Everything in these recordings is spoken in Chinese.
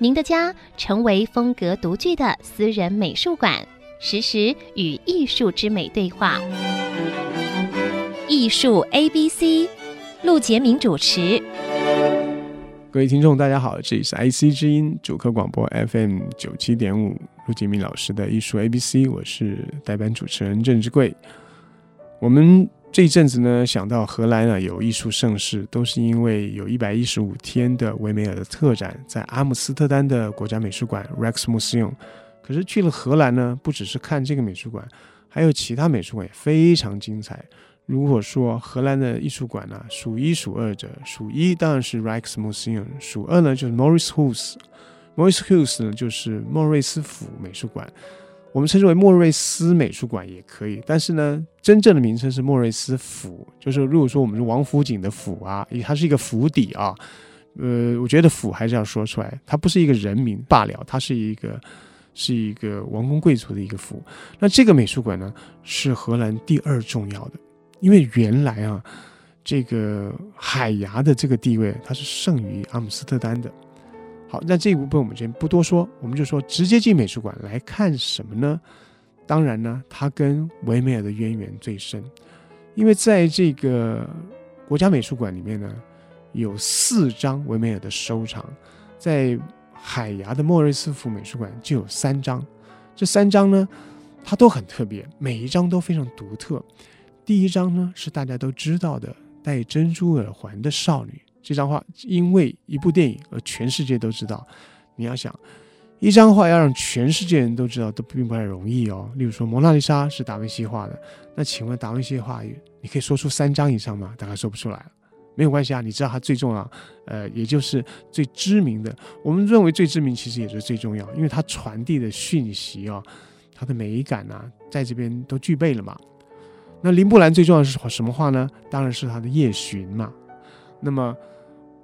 您的家成为风格独具的私人美术馆，实时与艺术之美对话。艺术 A B C，陆杰明主持。各位听众，大家好，这里是 IC 之音主客广播 FM 九七点五，陆杰明老师的艺术 ABC，我是代班主持人郑志贵。我们这一阵子呢，想到荷兰啊有艺术盛事，都是因为有一百一十五天的维梅尔的特展，在阿姆斯特丹的国家美术馆 Rijksmuseum。可是去了荷兰呢，不只是看这个美术馆，还有其他美术馆也非常精彩。如果说荷兰的艺术馆呢，数一数二者，数一当然是 Rijksmuseum，数二呢就是 Mauritshuis。Mauritshuis 呢就是莫瑞斯府美术馆，我们称之为莫瑞斯美术馆也可以。但是呢，真正的名称是莫瑞斯府，就是如果说我们是王府井的府啊，它是一个府邸啊。呃，我觉得府还是要说出来，它不是一个人名罢了，它是一个是一个王公贵族的一个府。那这个美术馆呢，是荷兰第二重要的。因为原来啊，这个海牙的这个地位，它是胜于阿姆斯特丹的。好，那这一部分我们先不多说，我们就说直接进美术馆来看什么呢？当然呢，它跟维美尔的渊源最深，因为在这个国家美术馆里面呢，有四张维美尔的收藏，在海牙的莫瑞斯府美术馆就有三张，这三张呢，它都很特别，每一张都非常独特。第一张呢，是大家都知道的戴珍珠耳环的少女，这张画因为一部电影而全世界都知道。你要想，一张画要让全世界人都知道，都并不太容易哦。例如说，蒙娜丽莎是达文西画的，那请问达文西画，你可以说出三张以上吗？大概说不出来。没有关系啊，你知道它最重要，呃，也就是最知名的。我们认为最知名，其实也是最重要，因为它传递的讯息哦，它的美感啊，在这边都具备了嘛。那林布兰最重要的是什么画呢？当然是他的《夜巡》嘛。那么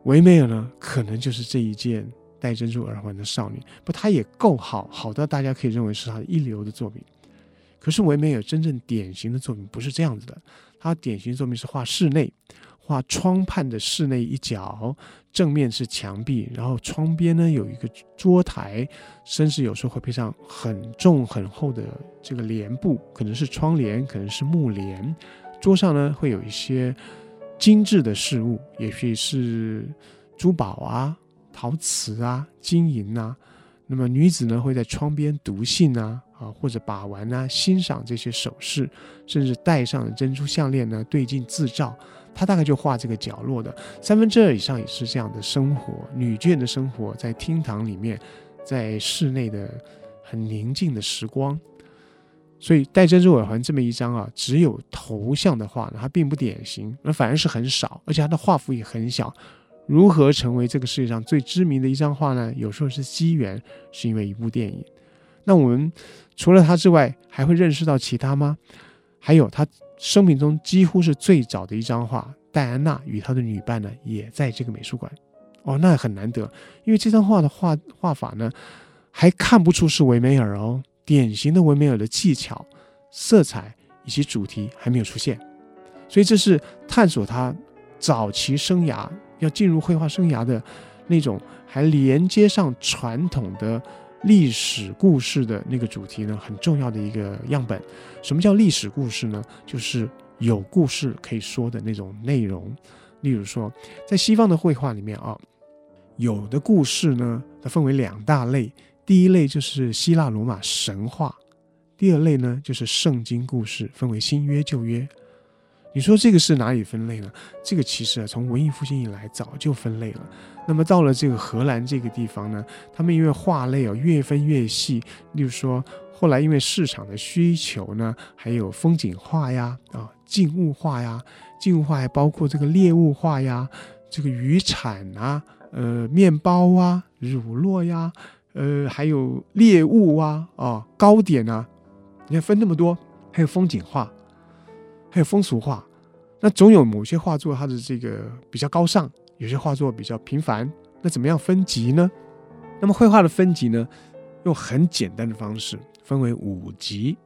维美尔呢？可能就是这一件戴珍珠耳环的少女。不，她也够好，好到大家可以认为是她的一流的作品。可是维美尔真正典型的作品不是这样子的，他典型作品是画室内。画窗畔的室内一角，正面是墙壁，然后窗边呢有一个桌台，甚至有时候会配上很重很厚的这个帘布，可能是窗帘，可能是木帘。桌上呢会有一些精致的饰物，也许是珠宝啊、陶瓷啊、金银啊。那么女子呢会在窗边读信啊，啊或者把玩啊，欣赏这些首饰，甚至戴上的珍珠项链呢对镜自照。他大概就画这个角落的三分之二以上也是这样的生活，女眷的生活在厅堂里面，在室内的很宁静的时光。所以戴珍珠耳环这么一张啊，只有头像的画呢，它并不典型，而反而是很少，而且它的画幅也很小。如何成为这个世界上最知名的一张画呢？有时候是机缘，是因为一部电影。那我们除了他之外，还会认识到其他吗？还有他。生命中几乎是最早的一张画，戴安娜与她的女伴呢，也在这个美术馆。哦，那很难得，因为这张画的画画法呢，还看不出是维梅尔哦，典型的维梅尔的技巧、色彩以及主题还没有出现，所以这是探索他早期生涯要进入绘画生涯的那种，还连接上传统的。历史故事的那个主题呢，很重要的一个样本。什么叫历史故事呢？就是有故事可以说的那种内容。例如说，在西方的绘画里面啊，有的故事呢，它分为两大类。第一类就是希腊罗马神话，第二类呢就是圣经故事，分为新约旧约。你说这个是哪里分类呢？这个其实啊，从文艺复兴以来早就分类了。那么到了这个荷兰这个地方呢，他们因为画类啊越分越细。例如说，后来因为市场的需求呢，还有风景画呀，啊，静物画呀，静物画还包括这个猎物画呀，这个渔产啊，呃，面包啊，乳酪呀，呃，还有猎物啊，啊，糕点啊，你看分那么多，还有风景画，还有风俗画，那总有某些画作它的这个比较高尚，有些画作比较平凡，那怎么样分级呢？那么绘画的分级呢，用很简单的方式分为五级。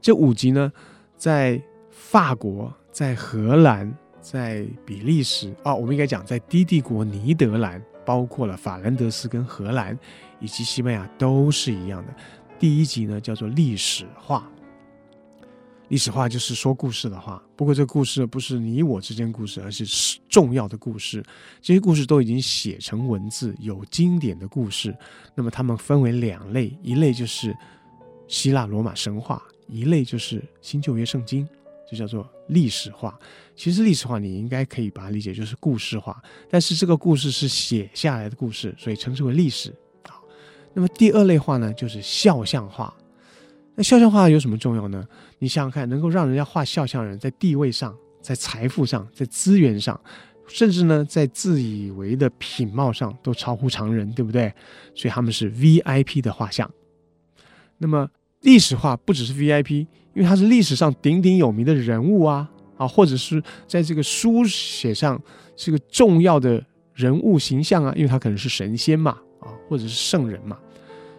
这五级呢，在法国、在荷兰、在比利时啊，我们应该讲在低地国尼德兰，包括了法兰德斯跟荷兰以及西班牙都是一样的。第一集呢，叫做历史化。历史化就是说故事的话，不过这故事不是你我之间故事，而是重要的故事。这些故事都已经写成文字，有经典的故事。那么它们分为两类，一类就是希腊罗马神话，一类就是新旧约圣经，就叫做历史化。其实历史化你应该可以把它理解就是故事化，但是这个故事是写下来的故事，所以称之为历史。那么第二类画呢，就是肖像画。那肖像画有什么重要呢？你想想看，能够让人家画肖像人，在地位上、在财富上、在资源上，甚至呢，在自以为的品貌上，都超乎常人，对不对？所以他们是 VIP 的画像。那么历史画不只是 VIP，因为他是历史上鼎鼎有名的人物啊啊，或者是在这个书写上是个重要的人物形象啊，因为他可能是神仙嘛，或者是圣人嘛，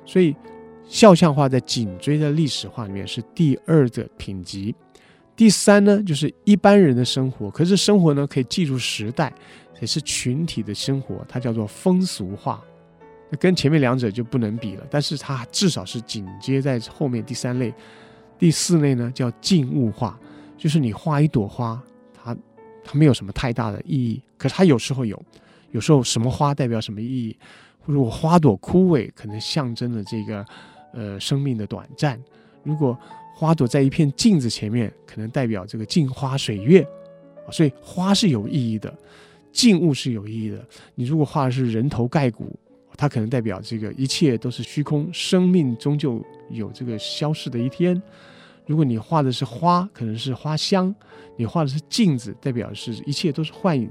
所以。肖像画在颈椎的历史画里面是第二的品级，第三呢就是一般人的生活，可是生活呢可以记住时代，也是群体的生活，它叫做风俗画，那跟前面两者就不能比了，但是它至少是紧接在后面第三类，第四类呢叫静物画，就是你画一朵花，它它没有什么太大的意义，可是它有时候有，有时候什么花代表什么意义，或者我花朵枯萎，可能象征了这个。呃，生命的短暂。如果花朵在一片镜子前面，可能代表这个镜花水月啊，所以花是有意义的，静物是有意义的。你如果画的是人头盖骨，它可能代表这个一切都是虚空，生命终究有这个消逝的一天。如果你画的是花，可能是花香；你画的是镜子，代表是一切都是幻影。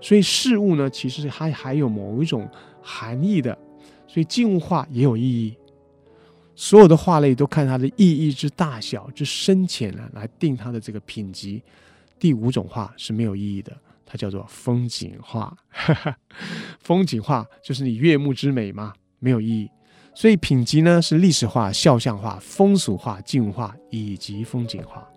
所以事物呢，其实还还有某一种含义的。所以静物画也有意义。所有的画类都看它的意义之大小之深浅呢，来定它的这个品级。第五种画是没有意义的，它叫做风景画。风景画就是你悦目之美嘛，没有意义。所以品级呢是历史画、肖像画、风俗画、静物画以及风景画。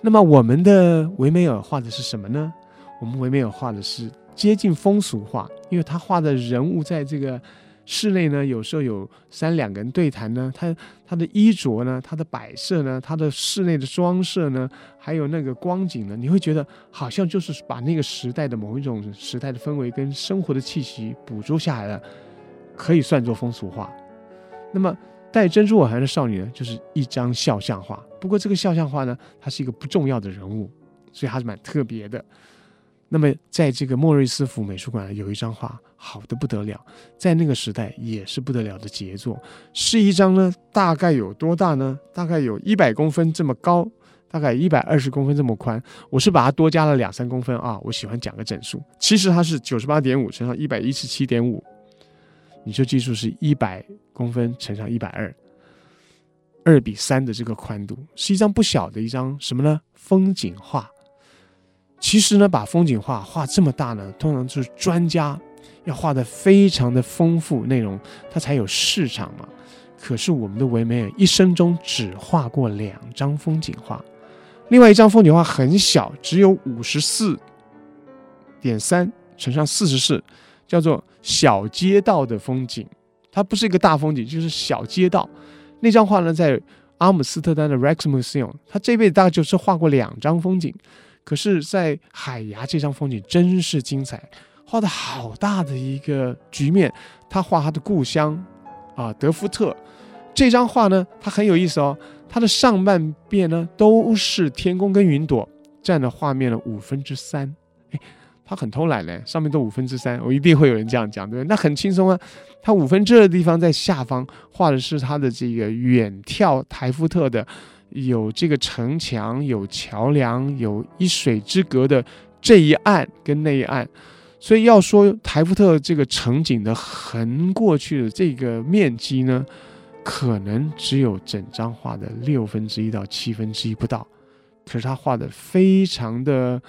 那么我们的维梅尔画的是什么呢？我们唯美有画的是接近风俗画，因为他画的人物在这个。室内呢，有时候有三两个人对谈呢，他他的衣着呢，他的摆设呢，他的室内的装饰呢，还有那个光景呢，你会觉得好像就是把那个时代的某一种时代的氛围跟生活的气息捕捉下来了，可以算作风俗画。那么戴珍珠耳环的少女呢，就是一张肖像画。不过这个肖像画呢，它是一个不重要的人物，所以还是蛮特别的。那么，在这个莫瑞斯福美术馆有一张画，好的不得了，在那个时代也是不得了的杰作。是一张呢，大概有多大呢？大概有一百公分这么高，大概一百二十公分这么宽。我是把它多加了两三公分啊，我喜欢讲个整数。其实它是九十八点五乘上一百一十七点五，你就记住是一百公分乘上一百二，二比三的这个宽度，是一张不小的一张什么呢？风景画。其实呢，把风景画画这么大呢，通常就是专家要画得非常的丰富内容，它才有市场嘛。可是我们的维美尔一生中只画过两张风景画，另外一张风景画很小，只有五十四点三乘上四十四，叫做小街道的风景。它不是一个大风景，就是小街道。那张画呢，在阿姆斯特丹的 Rijksmuseum，他这辈子大概就是画过两张风景。可是，在海牙这张风景真是精彩，画的好大的一个局面。他画他的故乡啊，德夫特。这张画呢，它很有意思哦。它的上半边呢都是天空跟云朵，占了画面的五分之三。哎，他很偷懒嘞，上面都五分之三。我一定会有人这样讲，对不对？那很轻松啊。他五分之二的地方在下方画的是他的这个远眺台夫特的。有这个城墙，有桥梁，有一水之隔的这一岸跟那一岸，所以要说台福特这个城景的横过去的这个面积呢，可能只有整张画的六分之一到七分之一不到，可是他画的非常的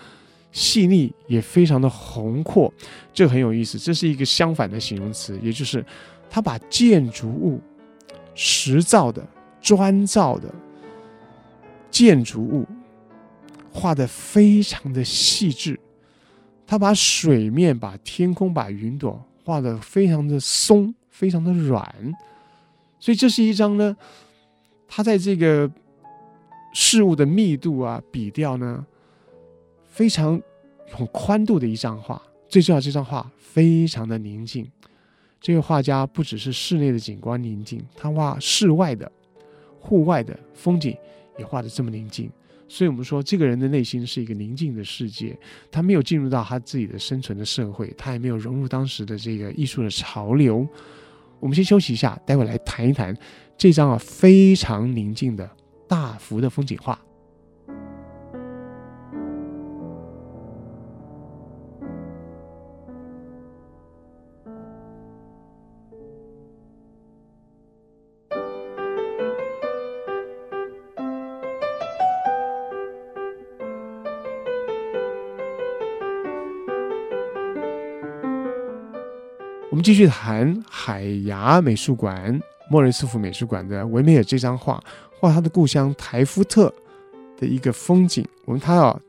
细腻，也非常的宏阔，这很有意思。这是一个相反的形容词，也就是他把建筑物实造的、砖造的建筑物。画得非常的细致，他把水面、把天空、把云朵画得非常的松、非常的软，所以这是一张呢，他在这个事物的密度啊、笔调呢，非常有宽度的一张画。最重要，这张画非常的宁静。这个画家不只是室内的景观宁静，他画室外的、户外的风景也画得这么宁静。所以我们说，这个人的内心是一个宁静的世界，他没有进入到他自己的生存的社会，他也没有融入当时的这个艺术的潮流。我们先休息一下，待会来谈一谈这张啊非常宁静的大幅的风景画。继续谈海牙美术馆、莫瑞斯福美术馆的维米尔这张画，画他的故乡台夫特的一个风景。我们看到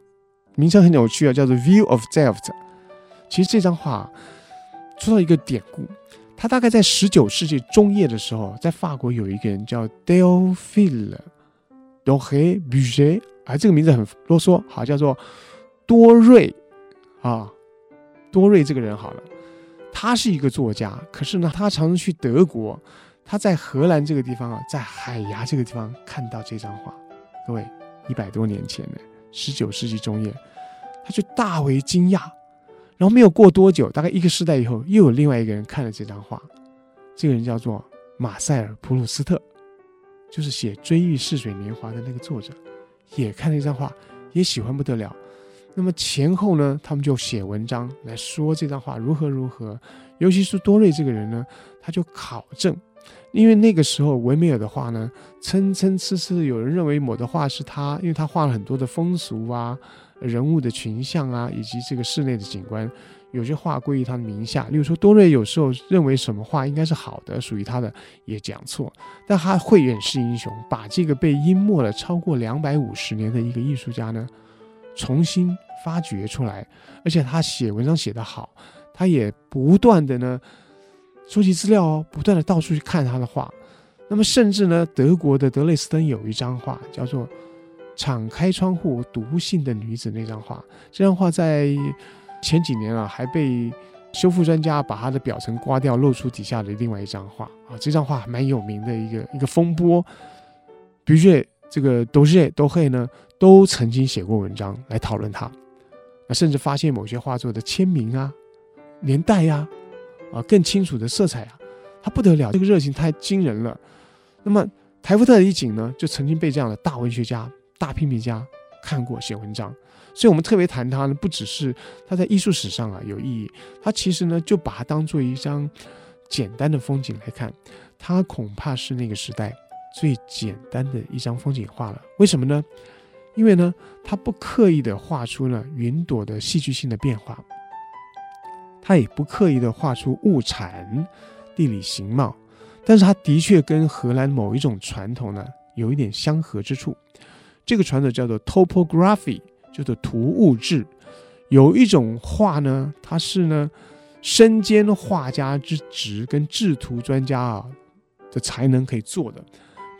名称很有趣啊，叫做《View of Delft》。其实这张画说到一个典故，他大概在十九世纪中叶的时候，在法国有一个人叫 Théophile Doré Buget，啊，这个名字很啰嗦，好，叫做多瑞啊，多瑞这个人好了。他是一个作家，可是呢，他常常去德国。他在荷兰这个地方啊，在海牙这个地方看到这张画。各位，一百多年前呢，十九世纪中叶，他就大为惊讶。然后没有过多久，大概一个世代以后，又有另外一个人看了这张画。这个人叫做马塞尔·普鲁斯特，就是写《追忆似水年华》的那个作者，也看了这张画，也喜欢不得了。那么前后呢，他们就写文章来说这张画如何如何。尤其是多瑞这个人呢，他就考证，因为那个时候维米尔的画呢，参参差差，有人认为某的画是他，因为他画了很多的风俗啊、人物的群像啊，以及这个室内的景观，有些画归于他的名下。例如说，多瑞有时候认为什么画应该是好的，属于他的，也讲错。但他慧眼识英雄，把这个被淹没了超过两百五十年的一个艺术家呢，重新。发掘出来，而且他写文章写得好，他也不断的呢收集资料哦，不断的到处去看他的画。那么甚至呢，德国的德累斯登有一张画叫做《敞开窗户读信的女子》那张画，这张画在前几年啊还被修复专家把它的表层刮掉，露出底下的另外一张画啊。这张画蛮有名的一个一个风波，比如说这个都是都会呢都曾经写过文章来讨论它。啊，甚至发现某些画作的签名啊、年代呀、啊，啊，更清楚的色彩啊，他不得了，这个热情太惊人了。那么台福特的一景呢，就曾经被这样的大文学家、大批评家看过写文章，所以我们特别谈他呢，不只是他在艺术史上啊有意义，他其实呢就把它当做一张简单的风景来看，他恐怕是那个时代最简单的一张风景画了。为什么呢？因为呢，他不刻意的画出了云朵的戏剧性的变化，他也不刻意的画出物产、地理形貌，但是他的确跟荷兰某一种传统呢有一点相合之处。这个传统叫做 topography，叫做图物志。有一种画呢，它是呢身兼画家之职跟制图专家啊的才能可以做的，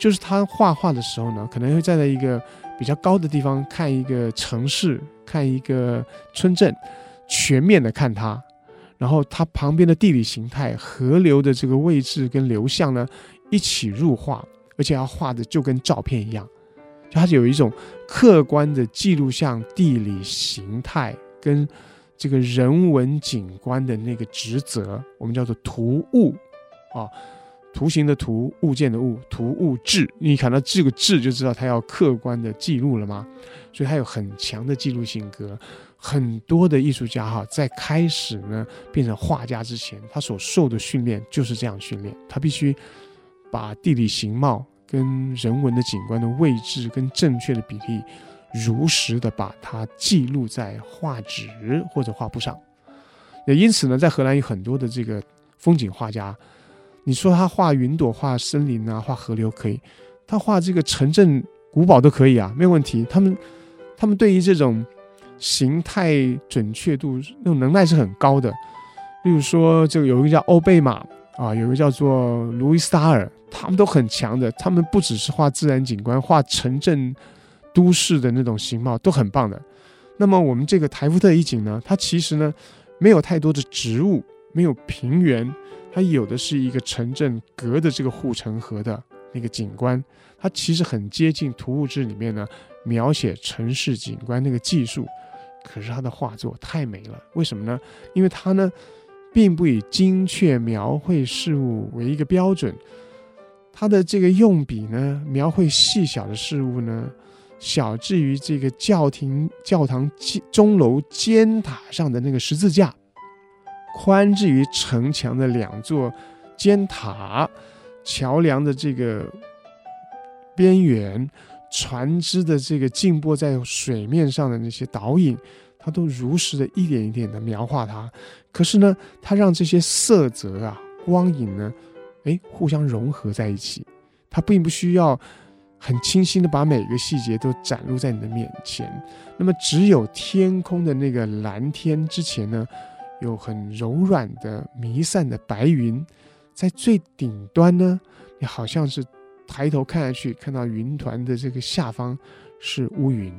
就是他画画的时候呢，可能会站在一个。比较高的地方看一个城市，看一个村镇，全面的看它，然后它旁边的地理形态、河流的这个位置跟流向呢，一起入画，而且要画的就跟照片一样，就它是有一种客观的记录像地理形态跟这个人文景观的那个职责，我们叫做图物啊。图形的图，物件的物，图物志。你看到这个志，就知道他要客观的记录了吗？所以他有很强的记录性格。很多的艺术家哈，在开始呢变成画家之前，他所受的训练就是这样训练。他必须把地理形貌跟人文的景观的位置跟正确的比例，如实的把它记录在画纸或者画布上。也因此呢，在荷兰有很多的这个风景画家，你说他画云朵、画森林啊、画河流可以，他画这个城镇古堡都可以啊，没有问题。他们他们对于这种形态准确度那种能耐是很高的。例如说，这个有一个叫欧贝玛啊，有一个叫做卢伊斯塔尔，他们都很强的。他们不只是画自然景观，画城镇都市的那种形貌都很棒的。那么我们这个台福特一景呢，它其实呢。没有太多的植物，没有平原，它有的是一个城镇隔的这个护城河的那个景观，它其实很接近图物志里面呢描写城市景观那个技术，可是他的画作太美了，为什么呢？因为他呢并不以精确描绘事物为一个标准，他的这个用笔呢描绘细小的事物呢。小至于这个教廷教堂钟楼尖塔上的那个十字架，宽至于城墙的两座尖塔、桥梁的这个边缘、船只的这个静泊在水面上的那些倒影，他都如实的一点一点的描画它。可是呢，他让这些色泽啊、光影呢，哎，互相融合在一起。他并不需要。很清晰的把每个细节都展露在你的面前。那么，只有天空的那个蓝天之前呢，有很柔软的弥散的白云，在最顶端呢，你好像是抬头看下去，看到云团的这个下方是乌云。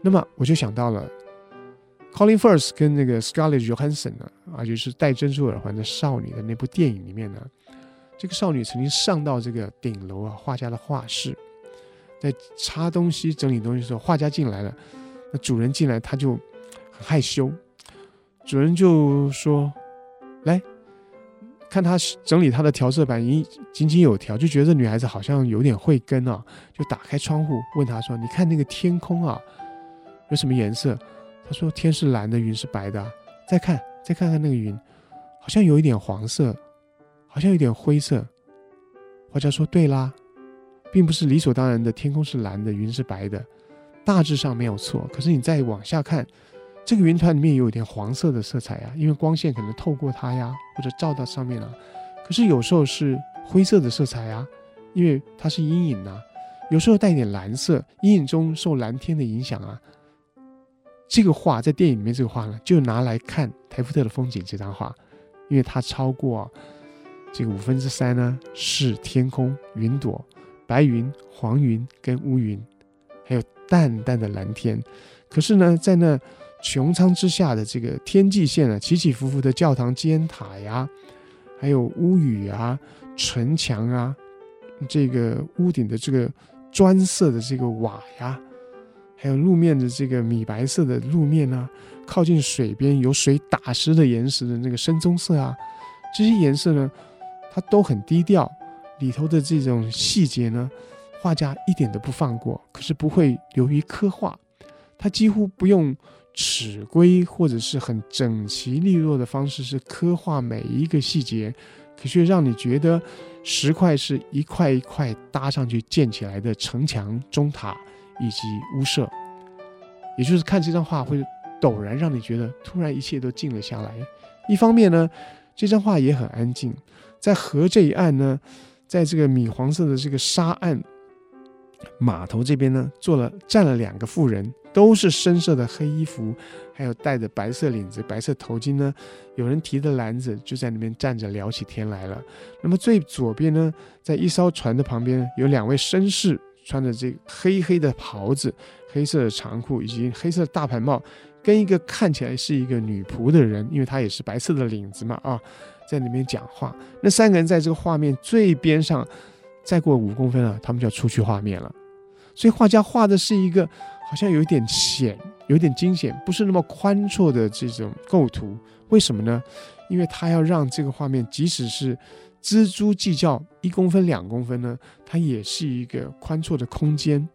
那么，我就想到了 Colin Firth 跟那个 Scarlett Johansson 呢，啊，就是戴珍珠耳环的少女的那部电影里面呢。这个少女曾经上到这个顶楼啊，画家的画室，在擦东西、整理东西的时候，画家进来了，那主人进来他就很害羞，主人就说：“来看他整理他的调色板，已井井有条，就觉得这女孩子好像有点慧根啊，就打开窗户问他说：‘你看那个天空啊，有什么颜色？’他说：‘天是蓝的，云是白的。’再看，再看看那个云，好像有一点黄色。”好像有点灰色，画家说：“对啦，并不是理所当然的，天空是蓝的，云是白的，大致上没有错。可是你再往下看，这个云团里面有点黄色的色彩呀，因为光线可能透过它呀，或者照到上面了。可是有时候是灰色的色彩呀，因为它是阴影呐。有时候带一点蓝色，阴影中受蓝天的影响啊。这个画在电影里面，这个画呢，就拿来看台福特的风景这张画，因为它超过。”这个五分之三呢，是天空云朵、白云、黄云跟乌云，还有淡淡的蓝天。可是呢，在那穹苍之下的这个天际线啊，起起伏伏的教堂尖塔呀，还有屋宇啊、城墙啊，这个屋顶的这个砖色的这个瓦呀，还有路面的这个米白色的路面啊，靠近水边有水打湿的岩石的那个深棕色啊，这些颜色呢。它都很低调，里头的这种细节呢，画家一点都不放过。可是不会流于刻画，他几乎不用尺规或者是很整齐利落的方式是刻画每一个细节，可却让你觉得石块是一块一块搭上去建起来的城墙、钟塔以及屋舍。也就是看这张画会陡然让你觉得突然一切都静了下来。一方面呢，这张画也很安静。在河这一岸呢，在这个米黄色的这个沙岸码头这边呢，坐了站了两个妇人，都是深色的黑衣服，还有戴着白色领子、白色头巾呢。有人提着篮子就在那边站着聊起天来了。那么最左边呢，在一艘船的旁边有两位绅士，穿着这黑黑的袍子、黑色的长裤以及黑色的大盘帽，跟一个看起来是一个女仆的人，因为她也是白色的领子嘛啊。在那边讲话，那三个人在这个画面最边上，再过五公分了，他们就要出去画面了。所以画家画的是一个好像有一点险、有点惊险，不是那么宽阔的这种构图。为什么呢？因为他要让这个画面，即使是蜘蛛计较一公分两公分呢，它也是一个宽阔的空间。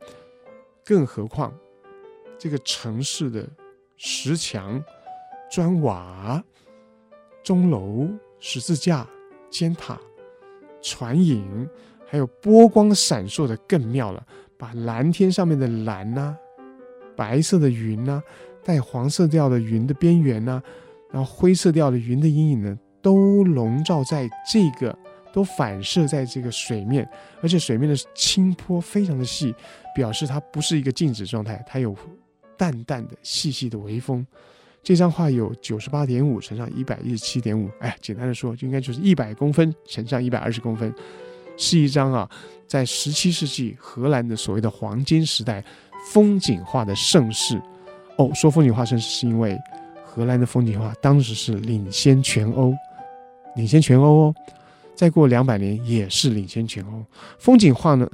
更何况，这个城市的石墙、砖瓦、钟楼、十字架、尖塔、船影，还有波光闪烁的更妙了，把蓝天上面的蓝呐、白色的云呐、带黄色调的云的边缘呐、然后灰色调的云的阴影呢，都笼罩在这个。都反射在这个水面，而且水面的清波非常的细，表示它不是一个静止状态，它有淡淡的、细细的微风。这张画有九十八点五乘上一百一十七点五，哎，简单的说，就应该就是一百公分乘上一百二十公分，是一张啊，在十七世纪荷兰的所谓的黄金时代风景画的盛世。哦，说风景画盛世是因为荷兰的风景画当时是领先全欧，领先全欧哦。再过两百年也是领先全欧。风景画呢，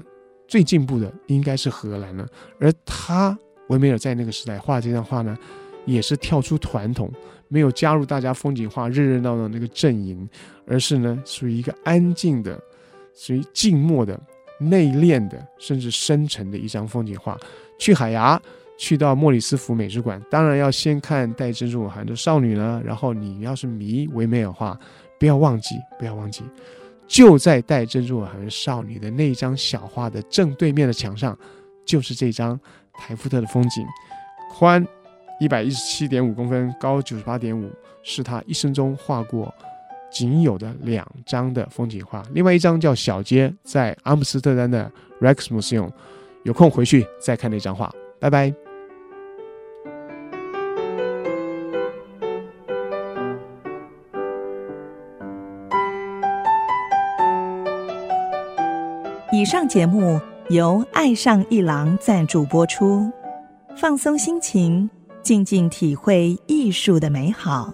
最进步的应该是荷兰了。而他维梅尔在那个时代画这张画呢，也是跳出传统，没有加入大家风景画热热闹闹那个阵营，而是呢属于一个安静的、属于静默的、内敛的，甚至深沉的一张风景画。去海牙，去到莫里斯福美术馆，当然要先看戴珍珠耳环的少女呢。然后你要是迷维美尔画。不要忘记，不要忘记，就在戴珍珠耳环少女的那张小画的正对面的墙上，就是这张台夫特的风景，宽一百一十七点五公分，高九十八点五，是他一生中画过仅有的两张的风景画。另外一张叫《小街》，在阿姆斯特丹的 Rex Museum 有空回去再看那张画。拜拜。以上节目由爱上一郎赞助播出，放松心情，静静体会艺术的美好。